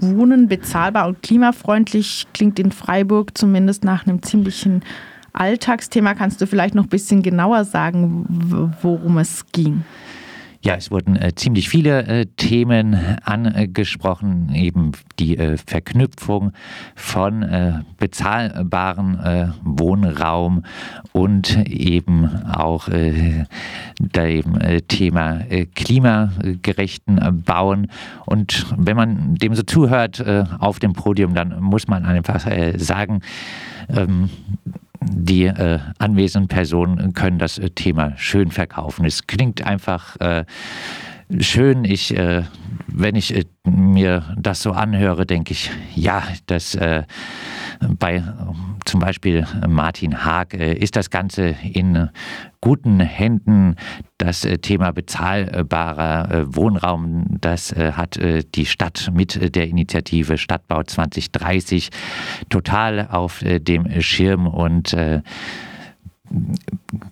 Wohnen bezahlbar und klimafreundlich klingt in Freiburg zumindest nach einem ziemlichen Alltagsthema. Kannst du vielleicht noch ein bisschen genauer sagen, worum es ging? Ja, es wurden äh, ziemlich viele äh, Themen angesprochen, eben die äh, Verknüpfung von äh, bezahlbaren äh, Wohnraum und eben auch äh, dem Thema klimagerechten Bauen. Und wenn man dem so zuhört auf dem Podium, dann muss man einfach sagen, ähm, die äh, anwesenden Personen können das äh, Thema schön verkaufen. Es klingt einfach äh, schön. Ich, äh, wenn ich äh, mir das so anhöre, denke ich, ja, das bei zum Beispiel Martin Haag ist das Ganze in guten Händen. Das Thema bezahlbarer Wohnraum, das hat die Stadt mit der Initiative Stadtbau 2030 total auf dem Schirm und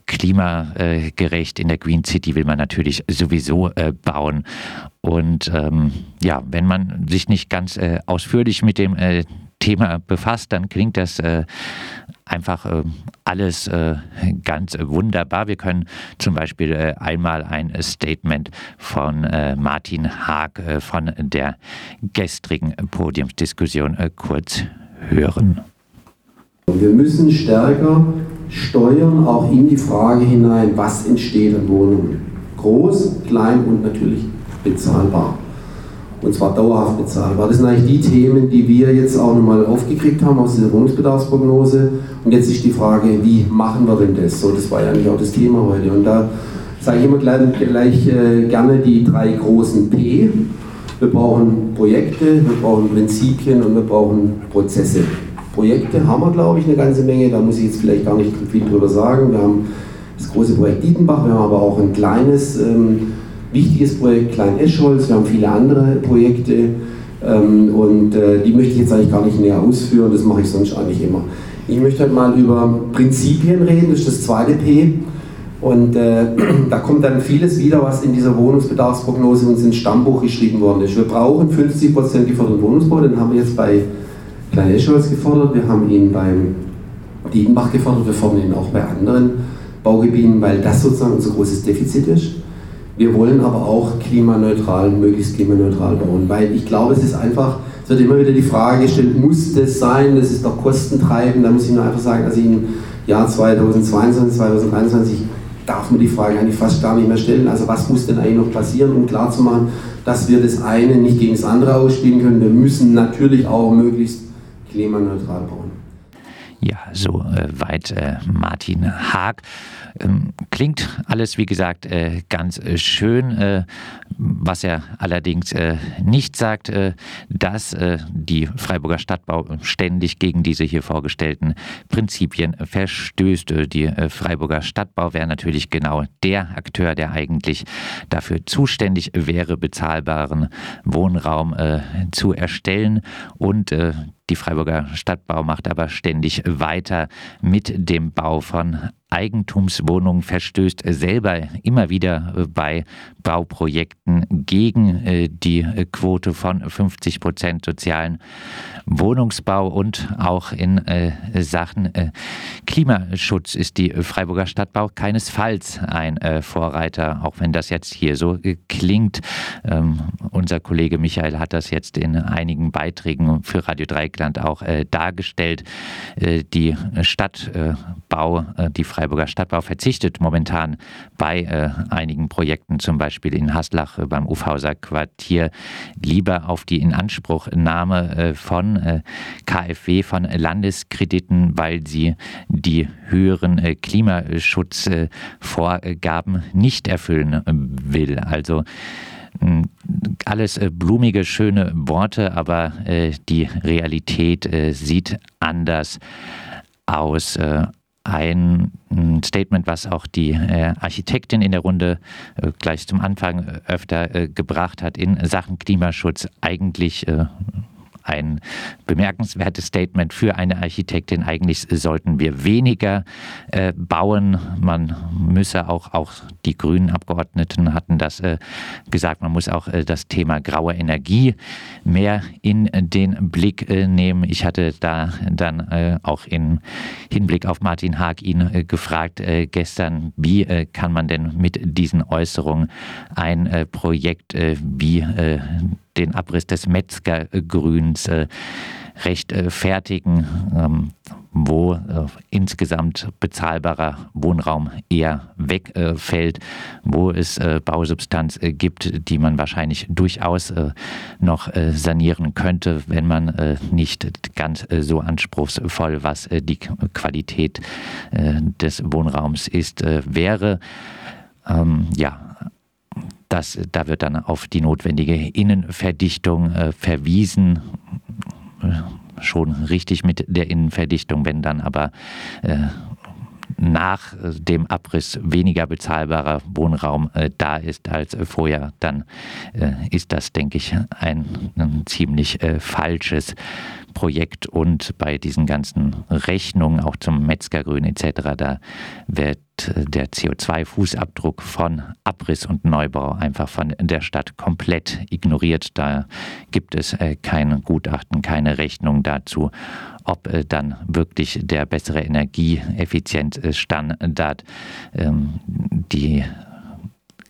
klimagerecht in der Green City will man natürlich sowieso äh, bauen. Und ähm, ja, wenn man sich nicht ganz äh, ausführlich mit dem äh, Thema befasst, dann klingt das äh, einfach äh, alles äh, ganz wunderbar. Wir können zum Beispiel einmal ein Statement von Martin Haag von der gestrigen Podiumsdiskussion kurz hören. Wir müssen stärker steuern, auch in die Frage hinein, was entsteht an Wohnungen. Groß, klein und natürlich bezahlbar. Und zwar dauerhaft bezahlbar. Das sind eigentlich die Themen, die wir jetzt auch nochmal aufgekriegt haben aus dieser Wohnungsbedarfsprognose. Und jetzt ist die Frage, wie machen wir denn das? So, das war ja eigentlich auch das Thema heute. Und da sage ich immer gleich, gleich äh, gerne die drei großen P. Wir brauchen Projekte, wir brauchen Prinzipien und wir brauchen Prozesse. Projekte haben wir, glaube ich, eine ganze Menge. Da muss ich jetzt vielleicht gar nicht viel drüber sagen. Wir haben das große Projekt Dietenbach, wir haben aber auch ein kleines, ähm, wichtiges Projekt Klein-Eschholz, wir haben viele andere Projekte ähm, und äh, die möchte ich jetzt eigentlich gar nicht näher ausführen, das mache ich sonst eigentlich immer. Ich möchte halt mal über Prinzipien reden, das ist das zweite P. Und äh, da kommt dann vieles wieder, was in dieser Wohnungsbedarfsprognose uns ins Stammbuch geschrieben worden ist. Wir brauchen 50% geförderten Wohnungsbau, den haben wir jetzt bei Klein Eschholz gefordert, wir haben ihn beim Dietenbach gefordert, wir fordern ihn auch bei anderen Baugebieten, weil das sozusagen unser großes Defizit ist. Wir wollen aber auch klimaneutral, möglichst klimaneutral bauen, weil ich glaube, es ist einfach, es wird immer wieder die Frage gestellt, muss das sein, das ist doch kostentreibend, da muss ich nur einfach sagen, also im Jahr 2022, 2023 darf man die Frage eigentlich fast gar nicht mehr stellen. Also was muss denn eigentlich noch passieren, um klarzumachen, dass wir das eine nicht gegen das andere ausspielen können. Wir müssen natürlich auch möglichst klimaneutral bauen. Ja, so äh, weit äh, Martin Haag. Ähm, klingt alles, wie gesagt, äh, ganz äh, schön. Äh, was er allerdings äh, nicht sagt, dass die Freiburger Stadtbau ständig gegen diese hier vorgestellten Prinzipien verstößt. Die Freiburger Stadtbau wäre natürlich genau der Akteur, der eigentlich dafür zuständig wäre, bezahlbaren Wohnraum zu erstellen und die Freiburger Stadtbau macht aber ständig weiter mit dem Bau von Eigentumswohnungen verstößt selber immer wieder äh, bei Bauprojekten gegen äh, die äh, Quote von 50 Prozent sozialen Wohnungsbau und auch in Sachen Klimaschutz ist die Freiburger Stadtbau keinesfalls ein Vorreiter, auch wenn das jetzt hier so klingt. Ähm, unser Kollege Michael hat das jetzt in einigen Beiträgen für Radio Dreikland auch dargestellt. Die Stadtbau, die Freiburger Stadtbau verzichtet momentan bei äh, einigen Projekten, zum Beispiel in Haslach äh, beim Ufhauser Quartier, lieber auf die Inanspruchnahme äh, von äh, KfW, von Landeskrediten, weil sie die höheren äh, Klimaschutzvorgaben nicht erfüllen äh, will. Also alles blumige, schöne Worte, aber die Realität sieht anders aus ein Statement, was auch die äh, Architektin in der Runde äh, gleich zum Anfang öfter äh, gebracht hat in Sachen Klimaschutz, eigentlich ein bemerkenswertes Statement für eine Architektin. Eigentlich sollten wir weniger äh, bauen. Man müsse auch, auch die grünen Abgeordneten hatten das äh, gesagt, man muss auch äh, das Thema graue Energie mehr in den Blick äh, nehmen. Ich hatte da dann äh, auch im Hinblick auf Martin Haag ihn äh, gefragt gestern, wie kann man denn mit diesen Äußerungen ein Projekt wie den Abriss des Metzgergrüns rechtfertigen, ähm, wo äh, insgesamt bezahlbarer Wohnraum eher wegfällt, wo es äh, Bausubstanz äh, gibt, die man wahrscheinlich durchaus noch sanieren könnte, wenn man nicht ganz so anspruchsvoll, was die Qualität des Wohnraums ist, wäre. Ähm, ja, das, da wird dann auf die notwendige Innenverdichtung verwiesen schon richtig mit der Innenverdichtung, wenn dann aber äh, nach dem Abriss weniger bezahlbarer Wohnraum äh, da ist als äh, vorher, dann äh, ist das, denke ich, ein, ein ziemlich äh, falsches Projekt. Und bei diesen ganzen Rechnungen, auch zum Metzgergrün etc., da wird der CO2-Fußabdruck von Abriss und Neubau einfach von der Stadt komplett ignoriert. Da gibt es äh, kein Gutachten, keine Rechnung dazu, ob äh, dann wirklich der bessere Energieeffizienzstandard ähm, die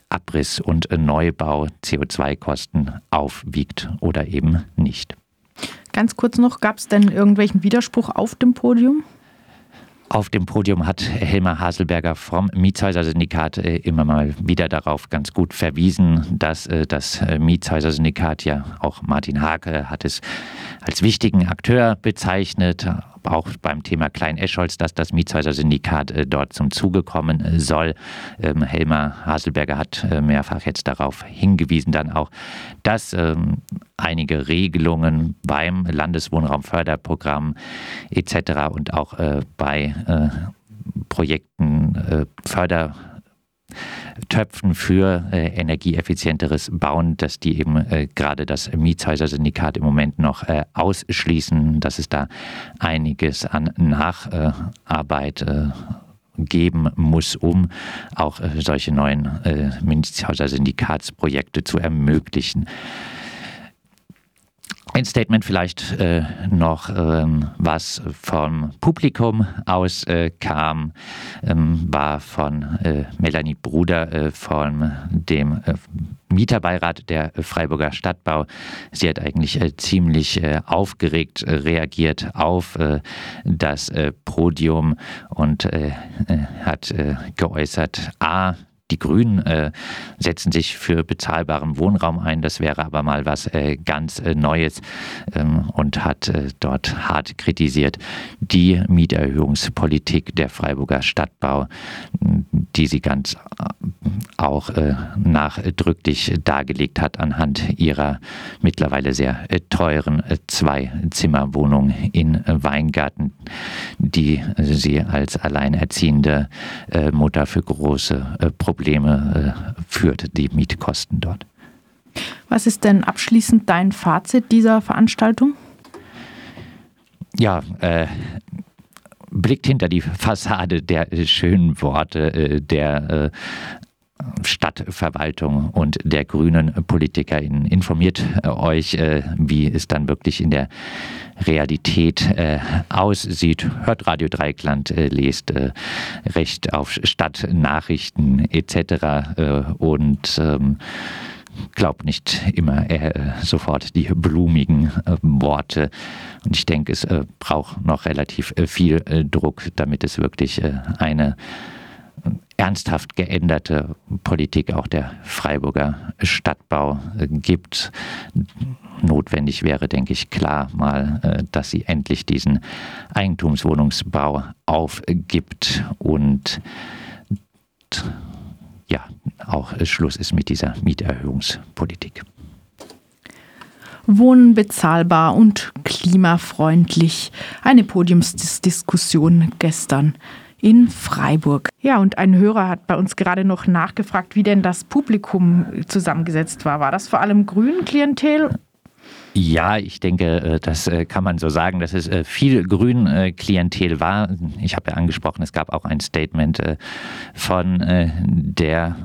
Abriss- und Neubau CO2-Kosten aufwiegt oder eben nicht. Ganz kurz noch, gab es denn irgendwelchen Widerspruch auf dem Podium? Auf dem Podium hat Helmer Haselberger vom Mietshäuser-Syndikat äh, immer mal wieder darauf ganz gut verwiesen, dass äh, das äh, Mietshäuser-Syndikat ja auch Martin Hake hat es als wichtigen Akteur bezeichnet, auch beim Thema Klein-Escholz, dass das Mietshäuser-Syndikat äh, dort zum Zuge kommen äh, soll. Ähm, Helmer Haselberger hat äh, mehrfach jetzt darauf hingewiesen, dann auch, dass ähm, einige Regelungen beim Landeswohnraumförderprogramm etc. und auch bei Projekten Förder Töpfen für äh, energieeffizienteres Bauen, dass die eben äh, gerade das Mietshäuser-Syndikat im Moment noch äh, ausschließen, dass es da einiges an Nacharbeit äh, geben muss, um auch äh, solche neuen äh, Mietshäuser-Syndikatsprojekte zu ermöglichen. Ein Statement vielleicht äh, noch, ähm, was vom Publikum aus äh, kam, ähm, war von äh, Melanie Bruder äh, von dem äh, Mieterbeirat der Freiburger Stadtbau. Sie hat eigentlich äh, ziemlich aufgeregt reagiert auf das Podium und hat geäußert, a, die Grünen äh, setzen sich für bezahlbaren Wohnraum ein. Das wäre aber mal was äh, ganz äh, Neues ähm, und hat äh, dort hart kritisiert die Mieterhöhungspolitik der Freiburger Stadtbau, die sie ganz äh, auch äh, nachdrücklich dargelegt hat anhand ihrer mittlerweile sehr teuren Zwei-Zimmer-Wohnung in Weingarten, die sie als alleinerziehende Mutter für große Probleme Probleme äh, führt, die Mietkosten dort. Was ist denn abschließend dein Fazit dieser Veranstaltung? Ja, äh, blickt hinter die Fassade der äh, schönen Worte äh, der äh, Stadtverwaltung und der grünen PolitikerInnen. Informiert äh, euch, äh, wie es dann wirklich in der Realität äh, aussieht. Hört Radio Dreikland, lest Recht auf Stadtnachrichten etc. und ähm, glaubt nicht immer sofort die blumigen Worte. Und ich denke, es braucht noch relativ viel Druck, damit es wirklich eine ernsthaft geänderte Politik auch der Freiburger Stadtbau äh, gibt. Notwendig wäre, denke ich, klar mal, äh, dass sie endlich diesen Eigentumswohnungsbau aufgibt und ja, auch Schluss ist mit dieser Mieterhöhungspolitik. Wohnen bezahlbar und klimafreundlich. Eine Podiumsdiskussion gestern in Freiburg. Ja, und ein Hörer hat bei uns gerade noch nachgefragt, wie denn das Publikum zusammengesetzt war. War das vor allem grünen Klientel? Ja, ich denke, äh, das äh, kann man so sagen, dass es äh, viel Grün-Klientel war. Ich habe ja angesprochen, es gab auch ein Statement von der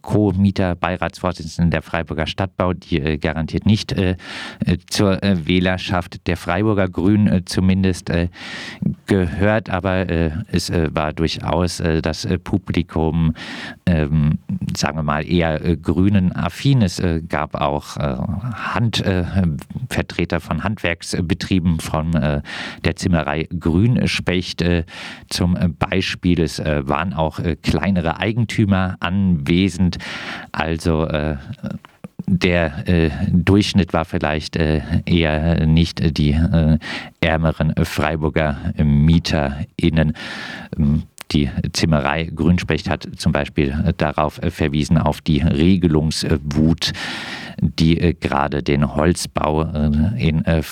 Co-Mieter-Beiratsvorsitzenden der Freiburger Stadtbau, die garantiert nicht zur Wählerschaft der Freiburger Grün zumindest gehört, aber es war durchaus das Publikum, ähm, sagen wir mal, eher grünen affin. Es gab auch Hand Vertreter von Handwerksbetrieben von äh, der Zimmerei Grünspecht äh, zum Beispiel. Es äh, waren auch äh, kleinere Eigentümer anwesend. Also äh, der äh, Durchschnitt war vielleicht äh, eher nicht die äh, ärmeren Freiburger MieterInnen. Ähm, die Zimmerei Grünspecht hat zum Beispiel darauf verwiesen, auf die Regelungswut die äh, gerade den Holzbau äh, in äh,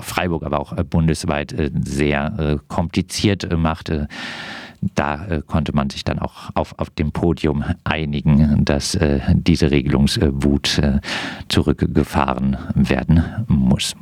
Freiburg, aber auch bundesweit sehr kompliziert machte da konnte man sich dann auch auf, auf dem Podium einigen, dass diese Regelungswut zurückgefahren werden muss.